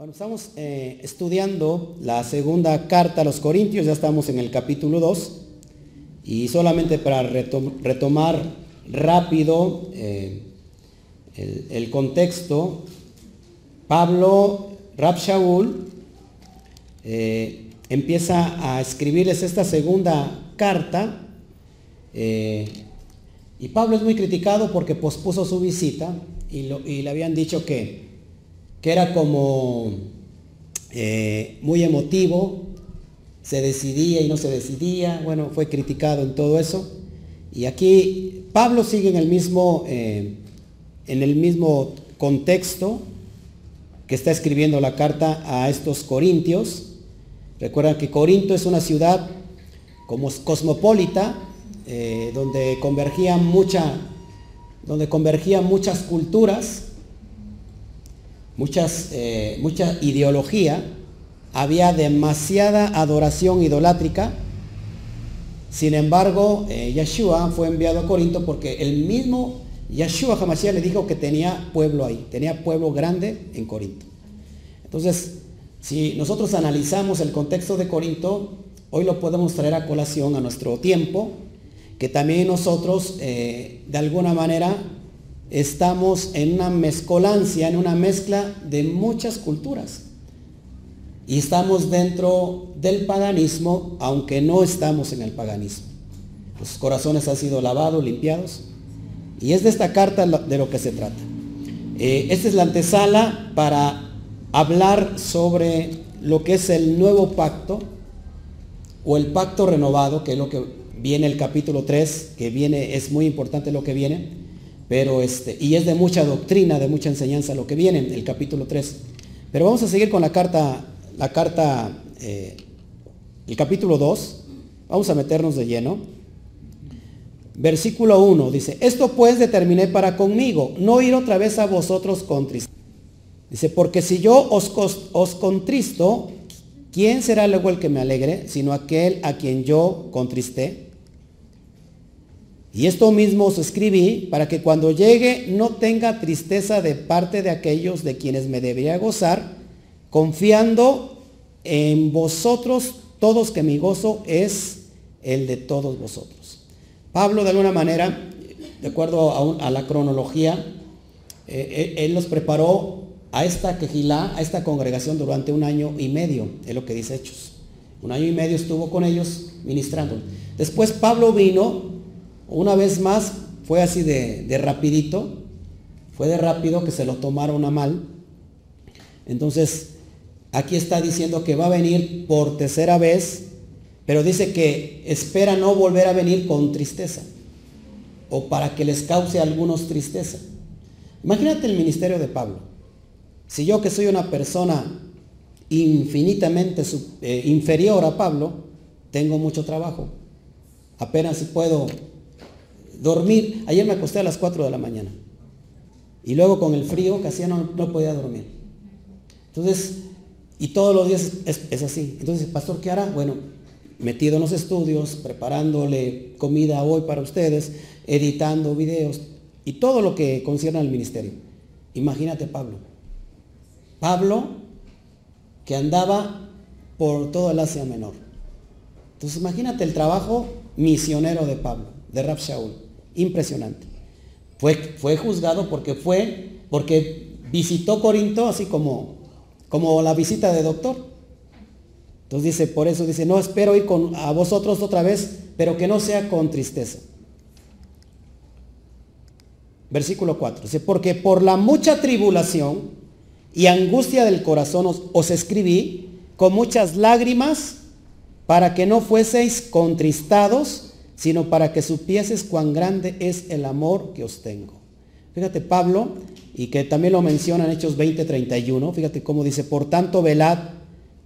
Bueno, estamos eh, estudiando la segunda carta a los Corintios, ya estamos en el capítulo 2, y solamente para retomar rápido eh, el, contexto, Pablo Rab eh, empieza a escribirles esta segunda carta, y Pablo es muy criticado porque pospuso su visita y le habían dicho que que era como eh, muy emotivo, se decidía y no se decidía, bueno, fue criticado en todo eso. Y aquí Pablo sigue en el mismo, eh, en el mismo contexto que está escribiendo la carta a estos corintios. Recuerdan que Corinto es una ciudad como cosmopolita, eh, donde convergían mucha, donde convergían muchas culturas, muchas, eh, mucha ideología, había demasiada adoración idolátrica. Sin embargo, eh, Yeshua fue enviado a Corinto porque el mismo Yeshua Hamashiach le dijo que tenía pueblo ahí, tenía pueblo grande en Corinto. Entonces, si nosotros analizamos el contexto de Corinto, hoy lo podemos traer a colación a nuestro tiempo, que también nosotros eh, de alguna manera estamos en una mezcolancia, en una mezcla de muchas culturas. Y estamos dentro del paganismo, aunque no estamos en el paganismo. Los corazones han sido lavados, limpiados. Y es de esta carta de lo que se trata. Eh, esta es la antesala para hablar sobre lo que es el nuevo pacto o el pacto renovado, que es lo que viene el capítulo 3, que viene, es muy importante lo que viene pero este, y es de mucha doctrina, de mucha enseñanza lo que viene en el capítulo 3. Pero vamos a seguir con la carta, la carta, eh, el capítulo 2. Vamos a meternos de lleno. Versículo 1 dice, esto pues determiné para conmigo, no ir otra vez a vosotros con tristeza. Dice, porque si yo os, os contristo, ¿quién será luego el que me alegre, sino aquel a quien yo contristé? Y esto mismo os escribí para que cuando llegue no tenga tristeza de parte de aquellos de quienes me debería gozar, confiando en vosotros todos que mi gozo es el de todos vosotros. Pablo de alguna manera, de acuerdo a, la cronología, eh, eh, él los preparó a esta quejilá, a esta congregación durante un año y medio, es lo que dice Hechos. Un año y medio estuvo con ellos ministrando. Después Pablo vino una vez más, fue así de, rapidito, fue de rápido que se lo tomaron a mal. Entonces, aquí está diciendo que va a venir por tercera vez, pero dice que espera no volver a venir con tristeza o para que les cause a algunos tristeza. Imagínate el ministerio de Pablo. Si yo que soy una persona infinitamente eh, inferior a Pablo, tengo mucho trabajo. Apenas puedo Dormir, ayer me acosté a las 4 de la mañana. Y luego con el frío que hacía no, podía dormir. Entonces, y todos los días es, así. Entonces, pastor, ¿qué hará? Bueno, metido en los estudios, preparándole comida hoy para ustedes, editando videos y todo lo que concierne al ministerio. Imagínate Pablo. Pablo que andaba por todo el Asia Menor. Entonces imagínate el trabajo misionero de Pablo, de Rab Shaul. Impresionante. Fue, fue juzgado porque fue, porque visitó Corinto así como, como la visita de doctor. Entonces dice, por eso dice, no espero ir con, a vosotros otra vez, pero que no sea con tristeza. Versículo 4. Dice, porque por la mucha tribulación y angustia del corazón os, os escribí con muchas lágrimas para que no fueseis contristados sino para que supieses cuán grande es el amor que os tengo. Fíjate Pablo, y que también lo menciona en Hechos 20:31, fíjate cómo dice, por tanto velad,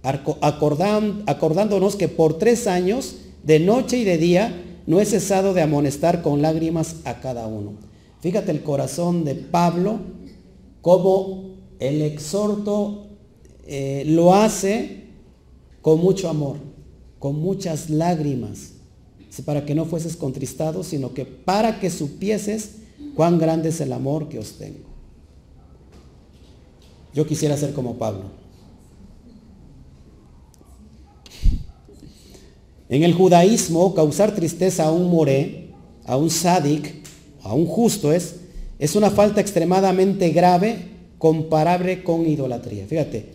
acordándonos que por tres años, de noche y de día, no he cesado de amonestar con lágrimas a cada uno. Fíjate el corazón de Pablo, como el exhorto eh, lo hace con mucho amor, con muchas lágrimas para que no fueses contristado, sino que para que supieses cuán grande es el amor que os tengo. Yo quisiera ser como Pablo. En el judaísmo, causar tristeza a un moré, a un sádic, a un justo es, es una falta extremadamente grave comparable con idolatría. Fíjate,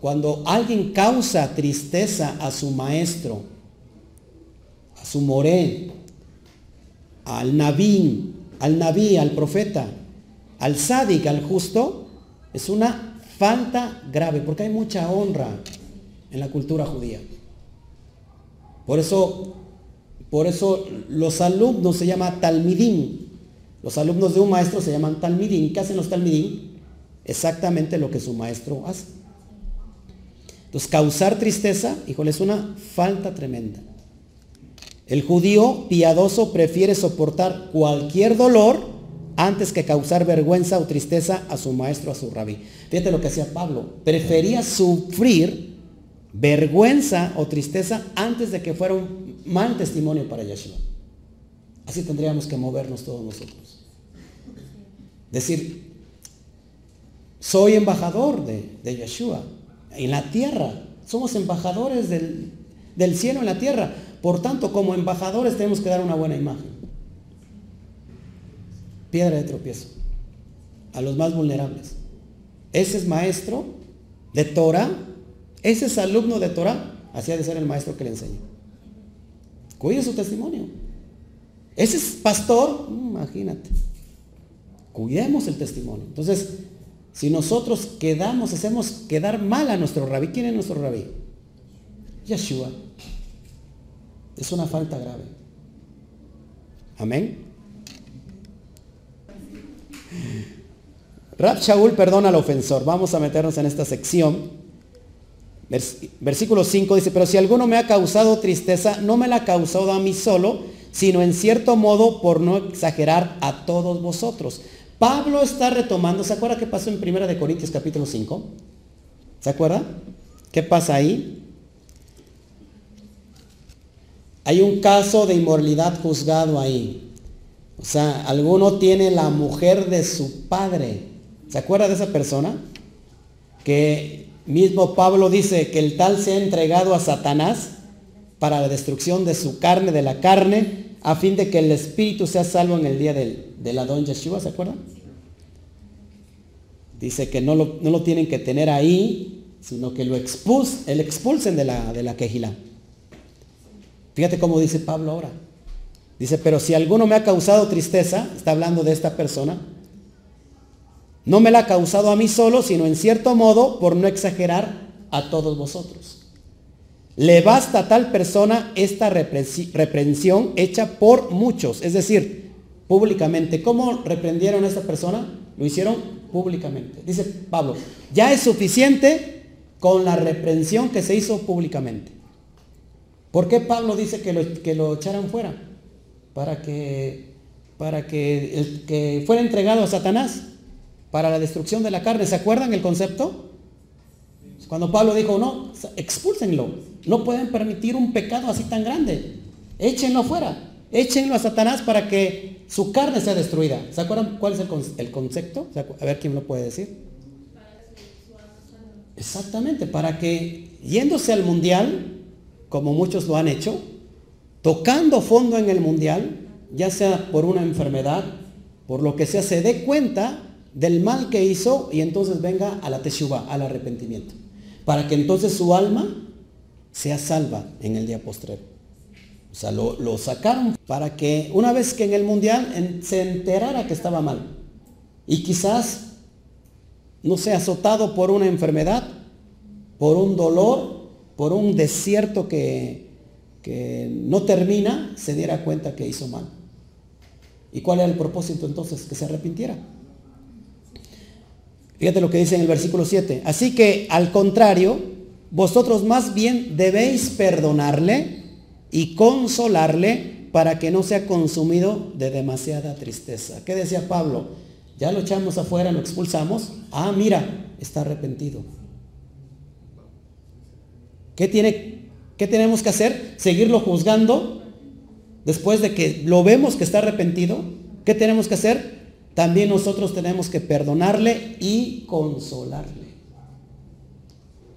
cuando alguien causa tristeza a su maestro, a su moré, al nabín, al nabí, al profeta, al sádic, al justo, es una falta grave, porque hay mucha honra en la cultura judía. Por eso, por eso los alumnos se llaman talmidín. Los alumnos de un maestro se llaman talmidín. ¿Qué hacen los talmidín? Exactamente lo que su maestro hace. Entonces, causar tristeza, híjole, es una falta tremenda. El judío piadoso prefiere soportar cualquier dolor antes que causar vergüenza o tristeza a su maestro, a su rabí. Fíjate lo que hacía Pablo. Prefería sufrir vergüenza o tristeza antes de que fuera un mal testimonio para Yeshua. Así tendríamos que movernos todos nosotros. Decir, soy embajador de, de Yeshua en la tierra. Somos embajadores del, del cielo en la tierra. Por tanto, como embajadores tenemos que dar una buena imagen. Piedra de tropiezo. A los más vulnerables. Ese es maestro de Torah. Ese es alumno de Torah. Así ha de ser el maestro que le enseña. Cuide su testimonio. Ese es pastor. Imagínate. Cuidemos el testimonio. Entonces, si nosotros quedamos, hacemos quedar mal a nuestro rabí, ¿quién es nuestro rabí? Yeshua. Es una falta grave. Amén. Rab Shaul perdona al ofensor. Vamos a meternos en esta sección. Versículo 5 dice, pero si alguno me ha causado tristeza, no me la ha causado a mí solo, sino en cierto modo por no exagerar a todos vosotros. Pablo está retomando, ¿se acuerda qué pasó en 1 de Corintios capítulo 5? ¿Se acuerda? ¿Qué pasa ahí? Hay un caso de inmoralidad juzgado ahí. O sea, alguno tiene la mujer de su padre. ¿Se acuerda de esa persona? Que mismo Pablo dice que el tal se ha entregado a Satanás para la destrucción de su carne, de la carne, a fin de que el espíritu sea salvo en el día del, de la don Yeshua, ¿se acuerdan? Dice que no lo, no lo, tienen que tener ahí, sino que lo expuls, el expulsen de la, de la quejila. Fíjate cómo dice Pablo ahora. Dice, pero si alguno me ha causado tristeza, está hablando de esta persona, no me la ha causado a mí solo, sino en cierto modo, por no exagerar, a todos vosotros. Le basta a tal persona esta reprensión hecha por muchos, es decir, públicamente. ¿Cómo reprendieron a esta persona? Lo hicieron públicamente. Dice Pablo, ya es suficiente con la reprensión que se hizo públicamente. ¿Por qué Pablo dice que lo, echaran fuera? Para que, para que, que fuera entregado a Satanás para la destrucción de la carne. ¿Se acuerdan el concepto? Cuando Pablo dijo, no, expúlsenlo. No pueden permitir un pecado así tan grande. Échenlo fuera. Échenlo a Satanás para que su carne sea destruida. ¿Se acuerdan cuál es el, concepto? A ver quién lo puede decir. Exactamente, para que yéndose al mundial, como muchos lo han hecho, tocando fondo en el mundial, ya sea por una enfermedad, por lo que sea, se dé cuenta del mal que hizo y entonces venga a la teshuva, al arrepentimiento para que entonces su alma sea salva en el día postrero. O sea, lo, sacaron para que una vez que en el mundial se enterara que estaba mal y quizás, no sea azotado por una enfermedad, por un dolor, por un desierto que, que no termina, se diera cuenta que hizo mal. ¿Y cuál era el propósito entonces? Que se arrepintiera. Fíjate lo que dice en el versículo 7. Así que al contrario, vosotros más bien debéis perdonarle y consolarle para que no sea consumido de demasiada tristeza. ¿Qué decía Pablo? Ya lo echamos afuera, lo expulsamos. Ah, mira, está arrepentido. ¿Qué, tiene, ¿Qué tenemos que hacer? ¿Seguirlo juzgando? Después de que lo vemos que está arrepentido, ¿qué tenemos que hacer? también nosotros tenemos que perdonarle y consolarle.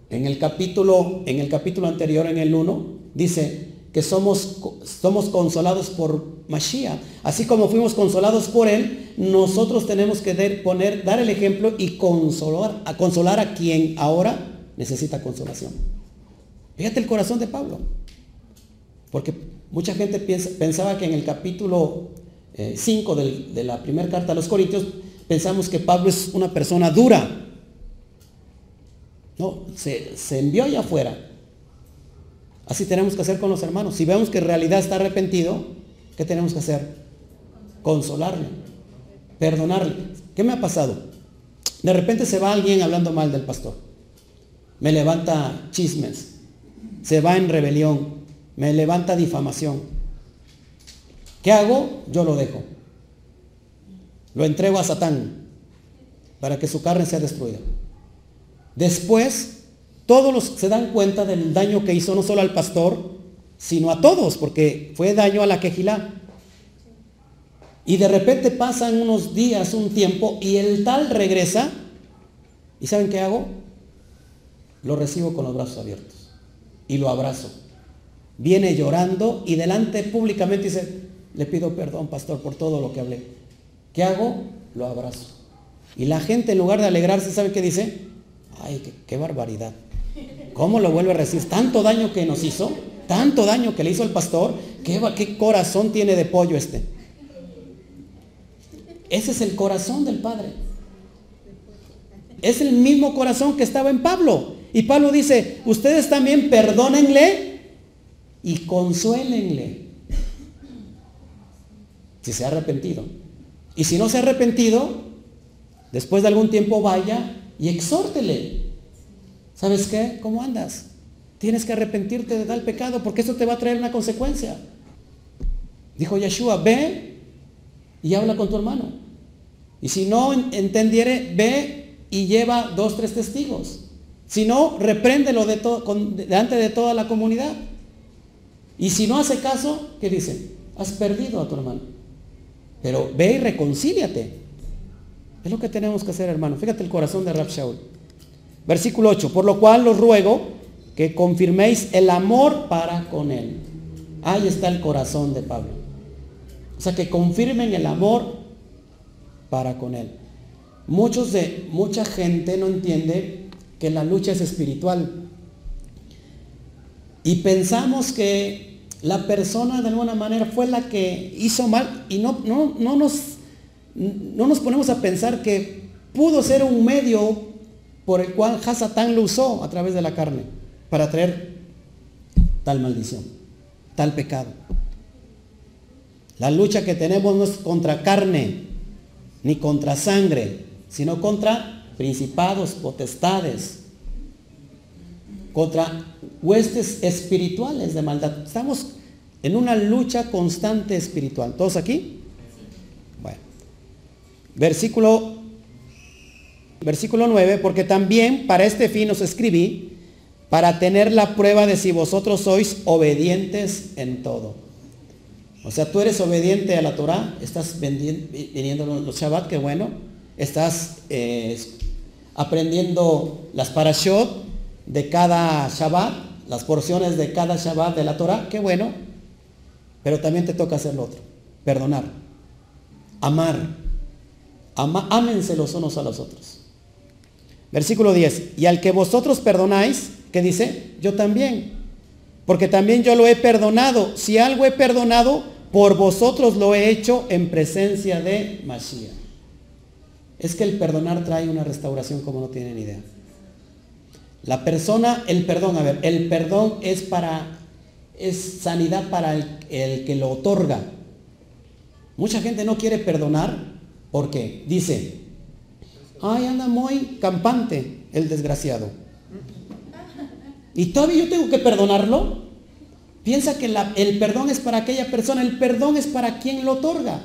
En el capítulo, en el capítulo anterior, en el 1, dice que somos, somos consolados por Mashiach. Así como fuimos consolados por Él, nosotros tenemos que poner, dar el ejemplo y consolar, a consolar a quien ahora necesita consolación. Fíjate el corazón de Pablo. Porque mucha gente pensaba que en el capítulo 5 eh, de la primera carta a los Corintios, pensamos que Pablo es una persona dura. No, se, se envió allá afuera Así tenemos que hacer con los hermanos. Si vemos que en realidad está arrepentido, ¿qué tenemos que hacer? Consolarle, perdonarle. ¿Qué me ha pasado? De repente se va alguien hablando mal del pastor. Me levanta chismes. Se va en rebelión. Me levanta difamación. ¿Qué hago? Yo lo dejo. Lo entrego a Satán para que su carne sea destruida. Después todos los, se dan cuenta del daño que hizo no solo al pastor, sino a todos, porque fue daño a la quejilá. Y de repente pasan unos días, un tiempo, y el tal regresa. ¿Y saben qué hago? Lo recibo con los brazos abiertos y lo abrazo. Viene llorando y delante públicamente dice, le pido perdón, pastor, por todo lo que hablé. ¿Qué hago? Lo abrazo. Y la gente en lugar de alegrarse, ¿sabe qué dice? Ay, qué, qué barbaridad. ¿Cómo lo vuelve a recibir? Tanto daño que nos hizo, tanto daño que le hizo el pastor, ¿qué, qué corazón tiene de pollo este? Ese es el corazón del Padre. Es el mismo corazón que estaba en Pablo. Y Pablo dice, ustedes también perdónenle y consuélenle. Si se ha arrepentido. Y si no se ha arrepentido, después de algún tiempo vaya y exhórtele. ¿Sabes qué? ¿Cómo andas? Tienes que arrepentirte de tal pecado porque eso te va a traer una consecuencia. Dijo Yeshua, ve y habla con tu hermano. Y si no entendiere, ve y lleva dos, tres testigos. Si no, repréndelo de delante de toda la comunidad. Y si no hace caso, ¿qué dice? Has perdido a tu hermano. Pero ve y reconcíliate. Es lo que tenemos que hacer, hermano. Fíjate el corazón de Rab Shaul. Versículo 8, por lo cual os ruego que confirméis el amor para con él. Ahí está el corazón de Pablo. O sea, que confirmen el amor para con él. Muchos de, mucha gente no entiende que la lucha es espiritual. Y pensamos que la persona de alguna manera fue la que hizo mal y no, no, no, nos, no nos ponemos a pensar que pudo ser un medio por el cual Hasatán lo usó a través de la carne para traer tal maldición, tal pecado. La lucha que tenemos no es contra carne ni contra sangre, sino contra principados, potestades, contra huestes espirituales de maldad. Estamos en una lucha constante espiritual. ¿Todos aquí? Bueno. Versículo Versículo 9, porque también para este fin os escribí, para tener la prueba de si vosotros sois obedientes en todo. O sea, tú eres obediente a la Torah, estás viniendo los Shabbat, qué bueno, estás eh, aprendiendo las parashot de cada Shabbat, las porciones de cada Shabbat de la Torah, qué bueno, pero también te toca hacer lo otro, perdonar, amar, ama, los unos a los otros. Versículo 10. Y al que vosotros perdonáis, ¿qué dice? Yo también. Porque también yo lo he perdonado. Si algo he perdonado, por vosotros lo he hecho en presencia de Mashiach. Es que el perdonar trae una restauración como no tienen idea. La persona, el perdón, a ver, el perdón es para, es sanidad para el, que lo otorga. Mucha gente no quiere perdonar porque dice, ay, anda muy campante el desgraciado. Y todavía yo tengo que perdonarlo. Piensa que el perdón es para aquella persona, el perdón es para quien lo otorga.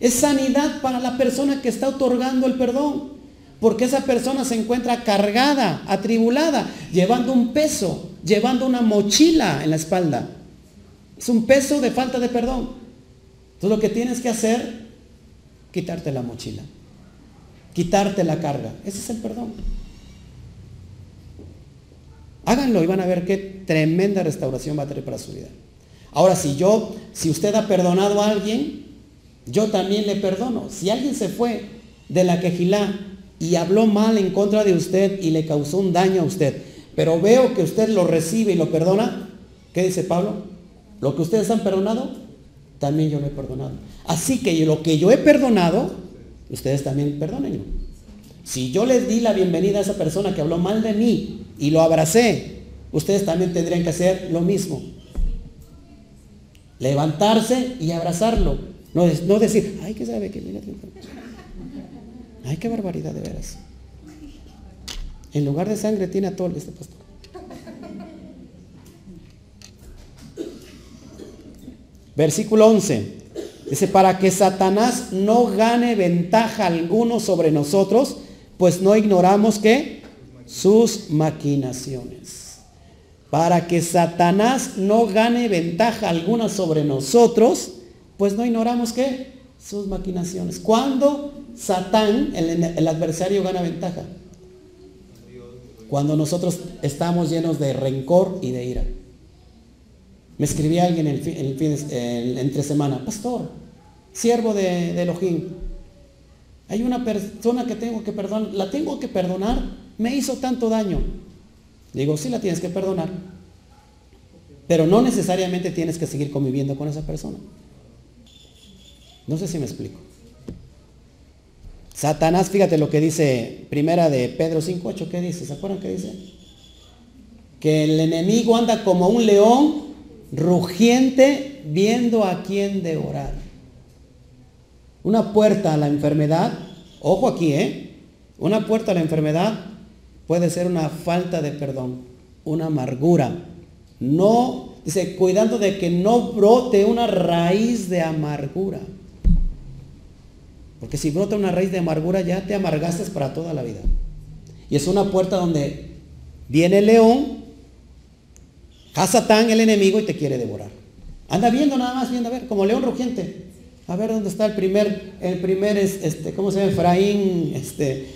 Es sanidad para la persona que está otorgando el perdón. Porque esa persona se encuentra cargada, atribulada, llevando un peso, llevando una mochila en la espalda. Es un peso de falta de perdón. Entonces lo que tienes que hacer, quitarte la mochila quitarte la carga. Ese es el perdón. Háganlo y van a ver qué tremenda restauración va a tener para su vida. Ahora, si yo, si usted ha perdonado a alguien, yo también le perdono. Si alguien se fue de la quejilá y habló mal en contra de usted y le causó un daño a usted, pero veo que usted lo recibe y lo perdona, ¿qué dice Pablo? Lo que ustedes han perdonado, también yo lo he perdonado. Así que lo que yo he perdonado, ustedes también perdónenlo. Si yo les di la bienvenida a esa persona que habló mal de mí y lo abracé, ustedes también tendrían que hacer lo mismo. Levantarse y abrazarlo. No, decir, ay, que sabe que Ay, qué barbaridad de veras. En lugar de sangre tiene atol este pastor. Versículo 11. Dice, para que Satanás no gane ventaja alguno sobre nosotros, pues no ignoramos que sus maquinaciones. Para que Satanás no gane ventaja alguna sobre nosotros, pues no ignoramos que sus maquinaciones. Cuando Satán, el, adversario, gana ventaja? Cuando nosotros estamos llenos de rencor y de ira. Me escribía alguien el, el, entre semana, pastor, siervo de, de Elohim, hay una persona que tengo que perdonar, la tengo que perdonar, me hizo tanto daño. Digo, sí la tienes que perdonar, pero no necesariamente tienes que seguir conviviendo con esa persona. No sé si me explico. Satanás, fíjate lo que dice primera de Pedro 5.8, ¿qué dice? ¿Se acuerdan qué dice? Que el enemigo anda como un león rugiente viendo a quién devorar. Una puerta a la enfermedad, ojo aquí, ¿eh? Una puerta a la enfermedad puede ser una falta de perdón, una amargura. No, dice, cuidando de que no brote una raíz de amargura. Porque si brota una raíz de amargura ya te amargaste para toda la vida. Y es una puerta donde viene el león, Hasatán el enemigo y te quiere devorar. Anda viendo nada más, viendo a ver, como león rugiente. A ver dónde está el primer, el primer, este, ¿cómo se llama? Efraín, este,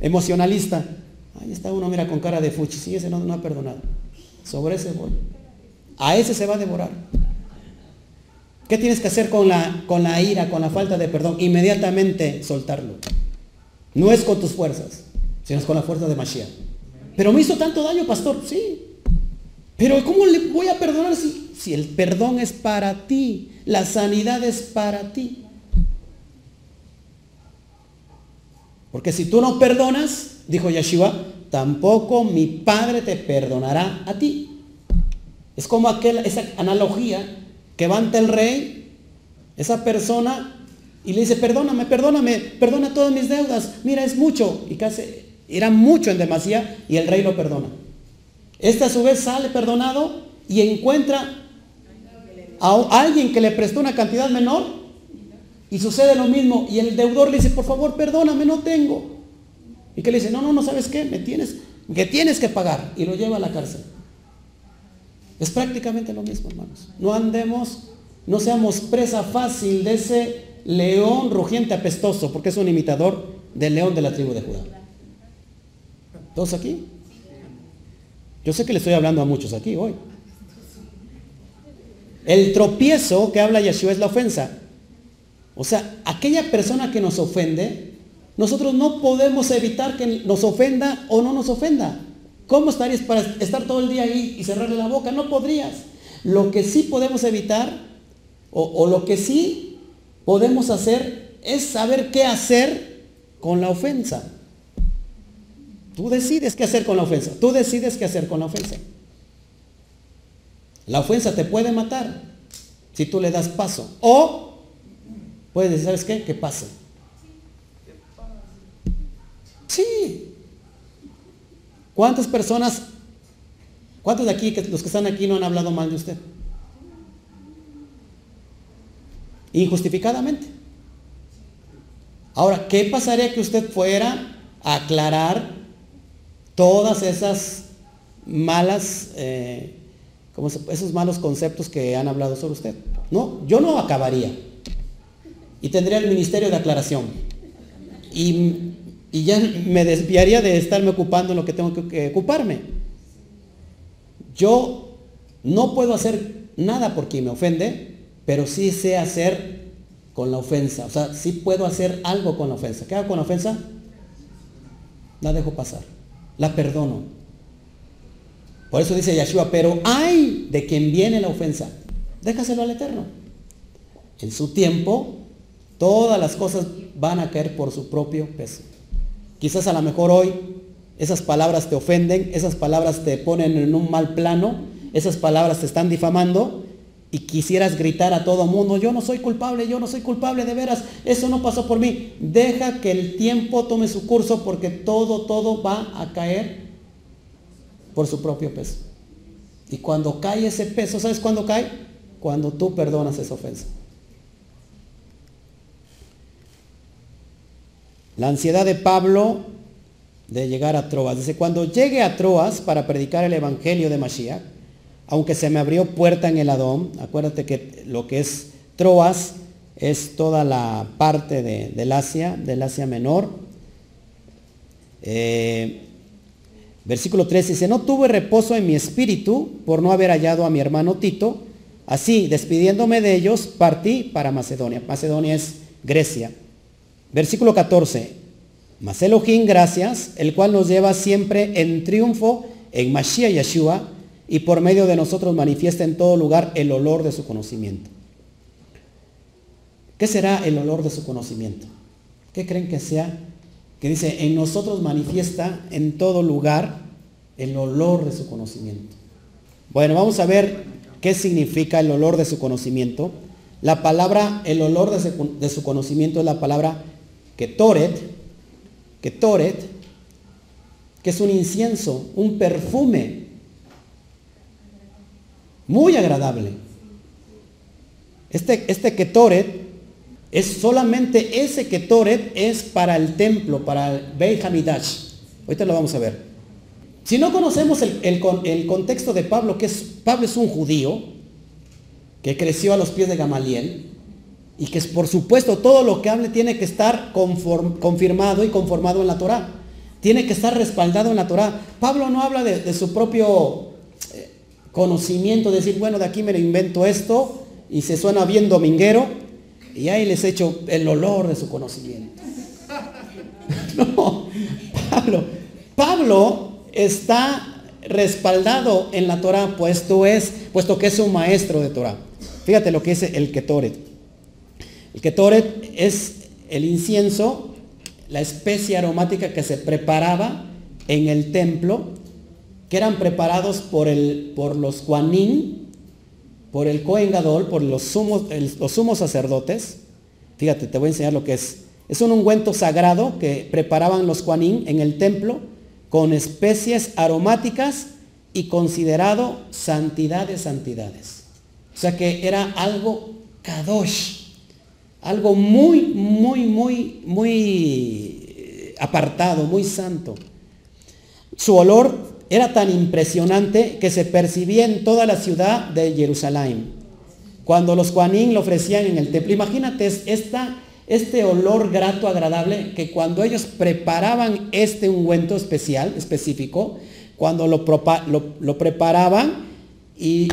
emocionalista. Ahí está uno, mira, con cara de fuchi. Sí, ese no, ha perdonado. Sobre ese voy. A ese se va a devorar. ¿Qué tienes que hacer con la, con la ira, con la falta de perdón? Inmediatamente soltarlo. No es con tus fuerzas, sino es con la fuerza de Mashiach. Pero me hizo tanto daño, pastor. Sí. Pero ¿cómo le voy a perdonar si, si el perdón es para ti? La sanidad es para ti. Porque si tú no perdonas, dijo Yeshua, tampoco mi Padre te perdonará a ti. Es como aquel, esa analogía que va ante el rey, esa persona, y le dice, perdóname, perdóname, perdona todas mis deudas. Mira, es mucho. Y casi era mucho en demasía y el rey lo perdona. Este a su vez sale perdonado y encuentra a alguien que le prestó una cantidad menor y sucede lo mismo y el deudor le dice, por favor, perdóname, no tengo. Y que le dice, no, no, no, ¿sabes qué? Me tienes, que tienes que pagar y lo lleva a la cárcel. Es prácticamente lo mismo, hermanos. No andemos, no seamos presa fácil de ese león rugiente apestoso, porque es un imitador del león de la tribu de Judá. ¿Todos aquí? Yo sé que le estoy hablando a muchos aquí hoy. El tropiezo que habla Yeshua es la ofensa. O sea, aquella persona que nos ofende, nosotros no podemos evitar que nos ofenda o no nos ofenda. ¿Cómo estarías para estar todo el día ahí y cerrarle la boca? No podrías. Lo que sí podemos evitar, o, lo que sí podemos hacer, es saber qué hacer con la ofensa. Tú decides qué hacer con la ofensa. Tú decides qué hacer con la ofensa. La ofensa te puede matar si tú le das paso. O puedes decir, ¿sabes qué? Que pase. Sí. ¿Cuántas personas, cuántos de aquí, los que están aquí no han hablado mal de usted? Injustificadamente. Ahora, ¿qué pasaría que usted fuera a aclarar todas esas malas eh, esos malos conceptos que han hablado sobre usted. No, yo no acabaría. Y tendría el ministerio de aclaración. Y ya me desviaría de estarme ocupando en lo que tengo que ocuparme. Yo no puedo hacer nada porque me ofende, pero sí sé hacer con la ofensa. O sea, sí puedo hacer algo con la ofensa. ¿Qué hago con la ofensa? La dejo pasar. La perdono. Por eso dice Yeshua, pero hay de quien viene la ofensa. Déjaselo al Eterno. En su tiempo, todas las cosas van a caer por su propio peso. Quizás a lo mejor hoy esas palabras te ofenden, esas palabras te ponen en un mal plano, esas palabras te están difamando y quisieras gritar a todo mundo, yo no soy culpable, yo no soy culpable, de veras, eso no pasó por mí. Deja que el tiempo tome su curso porque todo, todo va a caer por su propio peso. Y cuando cae ese peso, ¿sabes cuándo cae? Cuando tú perdonas esa ofensa. La ansiedad de Pablo de llegar a Troas. Dice, cuando llegue a Troas para predicar el Evangelio de Mashiach, aunque se me abrió puerta en el Adón, acuérdate que lo que es Troas es toda la parte de, del Asia, del Asia Menor. Eh, versículo 3 dice, no tuve reposo en mi espíritu por no haber hallado a mi hermano Tito. Así, despidiéndome de ellos, partí para Macedonia. Macedonia es Grecia. Versículo 14. Mas Elohim, gracias, el cual nos lleva siempre en triunfo en Mashiach Yeshua y por medio de nosotros manifiesta en todo lugar el olor de su conocimiento. ¿Qué será el olor de su conocimiento? ¿Qué creen que sea? Que dice, en nosotros manifiesta en todo lugar el olor de su conocimiento. Bueno, vamos a ver qué significa el olor de su conocimiento. La palabra, el olor de su, de su conocimiento es la palabra que Toret, que Toret, que es un incienso, un perfume muy agradable. Este, este Ketoret es solamente ese Ketoret es para el templo, para el Beit Hamidash. Ahorita lo vamos a ver. Si no conocemos el, el, contexto de Pablo, que es, Pablo es un judío que creció a los pies de Gamaliel, y que por supuesto todo lo que hable tiene que estar confirmado y conformado en la Torah. Tiene que estar respaldado en la Torah. Pablo no habla de, su propio eh, conocimiento, decir, bueno, de aquí me lo invento esto y se suena bien dominguero y ahí les echo el olor de su conocimiento. no, Pablo, Pablo está respaldado en la Torah, puesto, es, puesto que es un maestro de Torah. Fíjate lo que es el Ketoret. El ketoret es el incienso, la especie aromática que se preparaba en el templo, que eran preparados por, el, por los Juanín, por el Cohen Gadol, por los sumos, los sumos sacerdotes. Fíjate, te voy a enseñar lo que es. Es un ungüento sagrado que preparaban los Juanín en el templo con especies aromáticas y considerado santidad de santidades. O sea que era algo kadosh, algo muy, muy, muy, muy eh, apartado, muy santo. Su olor era tan impresionante que se percibía en toda la ciudad de Jerusalén. Cuando los Juanín lo ofrecían en el templo, imagínate este olor grato, agradable, que cuando ellos preparaban este ungüento especial, específico, cuando lo, preparaban y,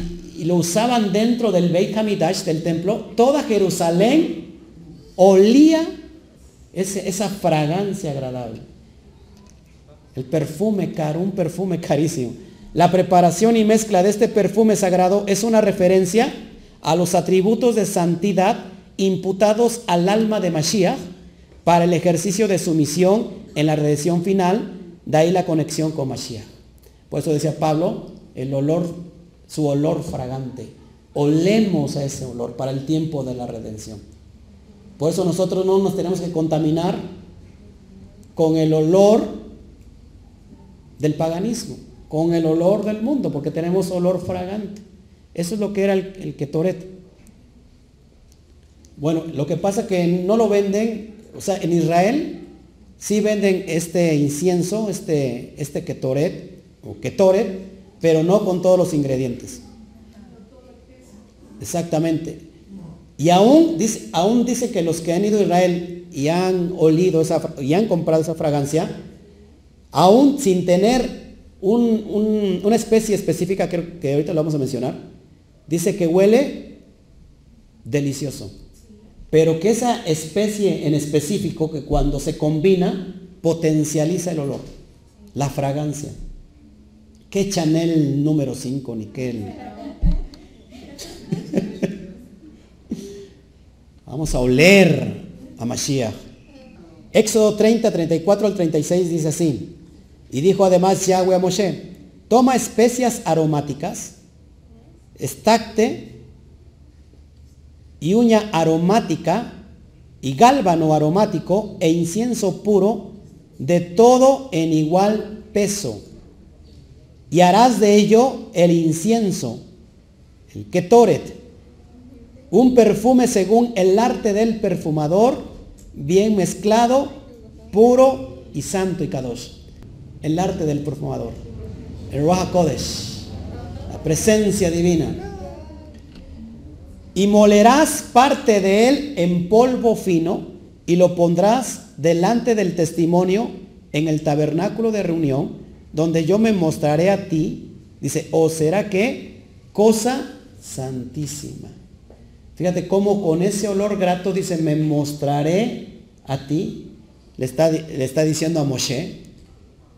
lo usaban dentro del Beit Hamidash, del templo, toda Jerusalén olía esa fragancia agradable. El perfume caro, un perfume carísimo. La preparación y mezcla de este perfume sagrado es una referencia a los atributos de santidad imputados al alma de Mashiach para el ejercicio de su misión en la redención final, de ahí la conexión con Mashiach. Por eso decía Pablo, el olor, su olor fragante. Olemos a ese olor para el tiempo de la redención. Por eso nosotros no nos tenemos que contaminar con el olor del paganismo, con el olor del mundo, porque tenemos olor fragante. Eso es lo que era el, el Ketoret. Bueno, lo que pasa es que no lo venden, o sea, en Israel sí venden este incienso, este, este Ketoret, o Ketoret, pero no con todos los ingredientes. Exactamente. Y aún dice, aún dice que los que han ido a Israel y han olido esa, y han comprado esa fragancia, aún sin tener una especie específica que, que ahorita lo vamos a mencionar, dice que huele delicioso. Pero que esa especie en específico, que cuando se combina, potencializa el olor, la fragancia. ¿Qué Chanel número 5 ni qué? Vamos a oler a Mashiach. Éxodo 30, 34 al 36 dice así. Y dijo además Yahweh a Moshe, toma especias aromáticas, estacte y uña aromática y gálbano aromático e incienso puro de todo en igual peso. Y harás de ello el incienso, el ketoret, un perfume según el arte del perfumador, bien mezclado, puro y santo y kadosh. El arte del perfumador. El Ruach Kodesh. La presencia divina. Y molerás parte de él en polvo fino y lo pondrás delante del testimonio en el tabernáculo de reunión, donde yo me mostraré a ti. Dice, o será que cosa santísima. Fíjate cómo con ese olor grato dice, me mostraré a ti. Le está, le está diciendo a Moshe,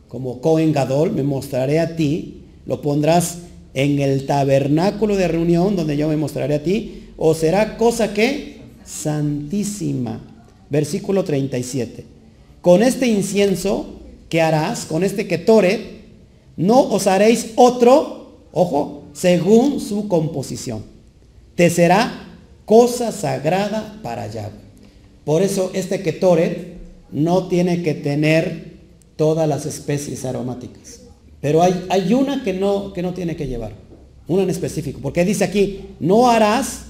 como Cohen Gadol, me mostraré a ti. Lo pondrás en el tabernáculo de reunión donde yo me mostraré a ti. O será cosa que santísima. Versículo 37. Con este incienso que harás, con este ketoret, no os haréis otro, ojo, según su composición. Te será cosa sagrada para Yahweh. Por eso este ketoret no tiene que tener todas las especies aromáticas. Pero hay, una que no, que no tiene que llevar, una en específico, porque dice aquí, no harás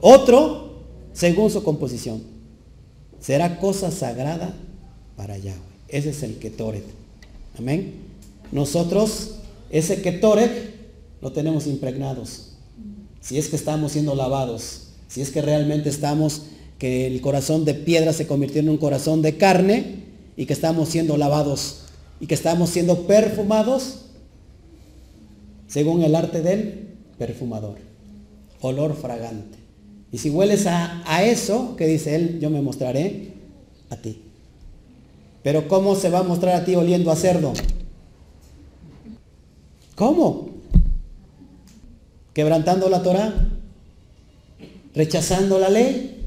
otro según su composición. Será cosa sagrada para Yahweh. Ese es el ketoret. Amén. Nosotros, ese ketoret, lo tenemos impregnados. Si es que estamos siendo lavados si es que realmente estamos, que el corazón de piedra se convirtió en un corazón de carne y que estamos siendo lavados y que estamos siendo perfumados según el arte del perfumador. Olor fragante. Y si hueles a, a eso que dice él, yo me mostraré a ti. Pero ¿cómo se va a mostrar a ti oliendo a cerdo? ¿Cómo? Quebrantando la Torah rechazando la ley,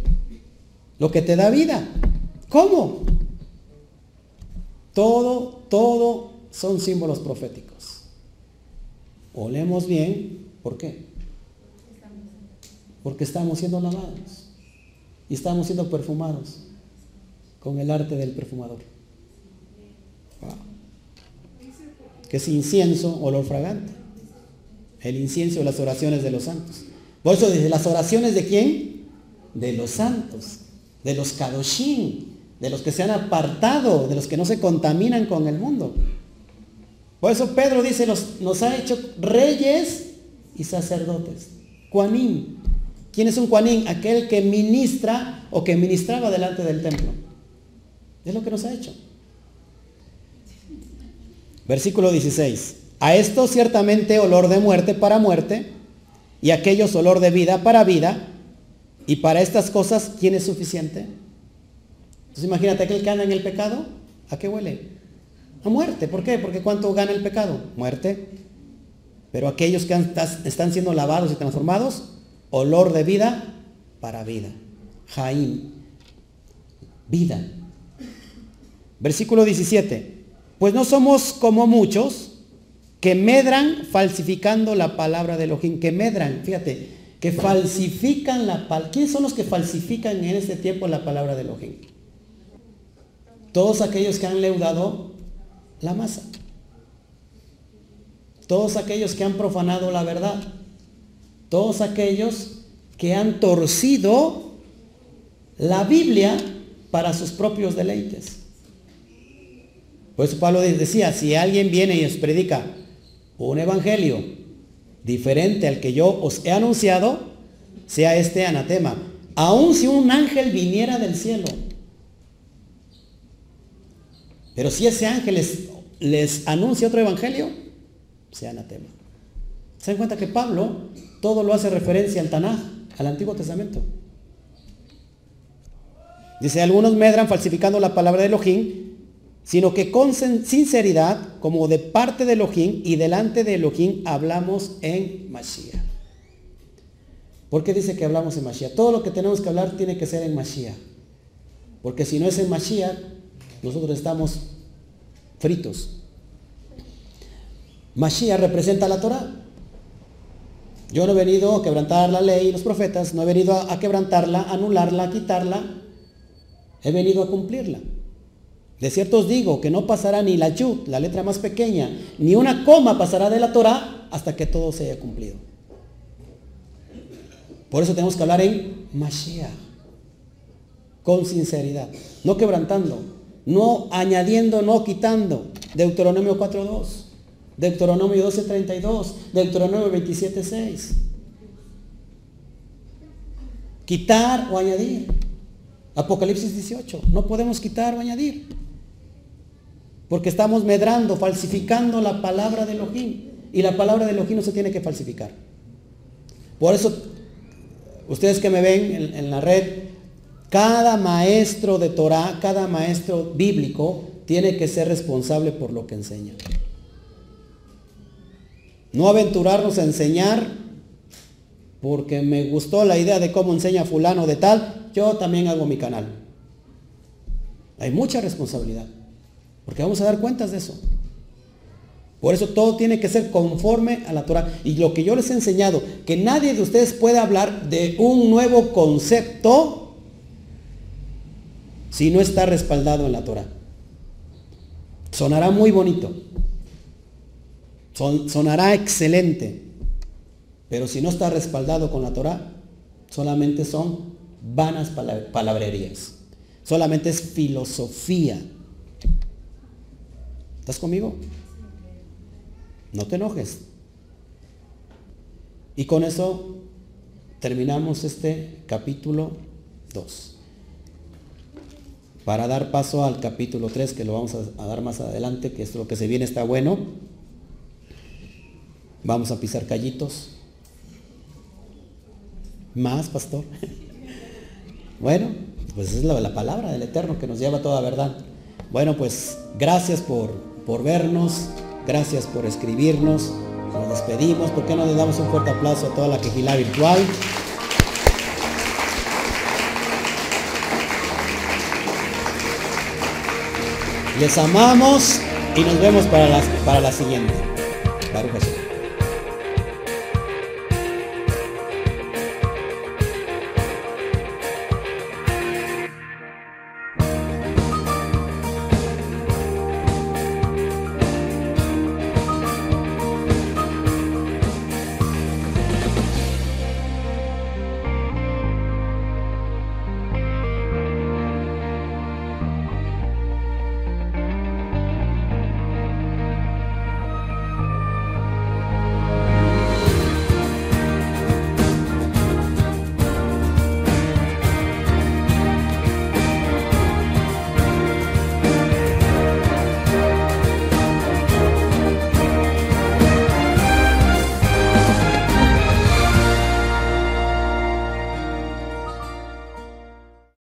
lo que te da vida. ¿Cómo? Todo, todo son símbolos proféticos. Olemos bien, ¿por qué? Porque estamos siendo lavados y estamos siendo perfumados con el arte del perfumador. Que es incienso, olor fragante. El incienso las oraciones de los santos. Por eso dice, las oraciones de quién? De los santos, de los kadoshim, de los que se han apartado, de los que no se contaminan con el mundo. Por eso Pedro dice, nos, nos ha hecho reyes y sacerdotes. Juanín. ¿Quién es un Juanín? Aquel que ministra o que ministraba delante del templo. Es lo que nos ha hecho. Versículo 16. A esto ciertamente olor de muerte para muerte y aquellos olor de vida para vida, y para estas cosas, ¿quién es suficiente? Entonces imagínate aquel que anda en el pecado, ¿a qué huele? A muerte. ¿Por qué? Porque ¿cuánto gana el pecado? Muerte. Pero aquellos que están siendo lavados y transformados, olor de vida para vida. Jaim. Vida. Versículo 17. Pues no somos como muchos que medran falsificando la palabra de Elohim, que medran, fíjate, que falsifican la palabra. ¿Quiénes son los que falsifican en este tiempo la palabra de Elohim? Todos aquellos que han leudado la masa. Todos aquellos que han profanado la verdad. Todos aquellos que han torcido la Biblia para sus propios deleites. Por eso Pablo decía, si alguien viene y os predica un evangelio diferente al que yo os he anunciado, sea este anatema. Aun si un ángel viniera del cielo Pero si ese ángel les, anuncia otro evangelio, sea anatema. ¿Se dan cuenta que Pablo todo lo hace referencia al Tanaj, al Antiguo Testamento? Dice, algunos medran falsificando la palabra de Elohim, sino que con sinceridad, como de parte de Elohim y delante de Elohim, hablamos en Mashiach. ¿Por qué dice que hablamos en Mashiach? Todo lo que tenemos que hablar tiene que ser en Mashiach. Porque si no es en Mashiach, nosotros estamos fritos. Mashiach representa la Torah. Yo no he venido a quebrantar la ley los profetas, no he venido a quebrantarla, anularla, a quitarla, he venido a cumplirla. De cierto os digo que no pasará ni la yud, la letra más pequeña, ni una coma pasará de la Torah hasta que todo se haya cumplido. Por eso tenemos que hablar en Mashiach, con sinceridad, no quebrantando, no añadiendo, no quitando. Deuteronomio 4.2, Deuteronomio 12.32, Deuteronomio 27.6. Quitar o añadir. Apocalipsis 18. No podemos quitar o añadir. Porque estamos medrando, falsificando la palabra de Elohim. Y la palabra de Elohim no se tiene que falsificar. Por eso, ustedes que me ven en, en la red, cada maestro de Torah, cada maestro bíblico, tiene que ser responsable por lo que enseña. No aventurarnos a enseñar porque me gustó la idea de cómo enseña fulano de tal, yo también hago mi canal. Hay mucha responsabilidad, porque vamos a dar cuentas de eso. Por eso todo tiene que ser conforme a la Torah. Y lo que yo les he enseñado, que nadie de ustedes puede hablar de un nuevo concepto si no está respaldado en la Torah. Sonará muy bonito. sonará excelente. Pero si no está respaldado con la Torah, solamente son vanas palabrerías. Solamente es filosofía. ¿Estás conmigo? No te enojes. Y con eso terminamos este capítulo 2. Para dar paso al capítulo 3, que lo vamos a, dar más adelante, que es lo que se viene, está bueno. Vamos a pisar callitos. Más, pastor. Bueno, pues es la, la, palabra del Eterno que nos lleva a toda verdad. Bueno, pues gracias por, por vernos, gracias por escribirnos. Nos despedimos. ¿Por qué no le damos un fuerte aplauso a toda la quejilá virtual? Les amamos y nos vemos para la, para la siguiente. Baruch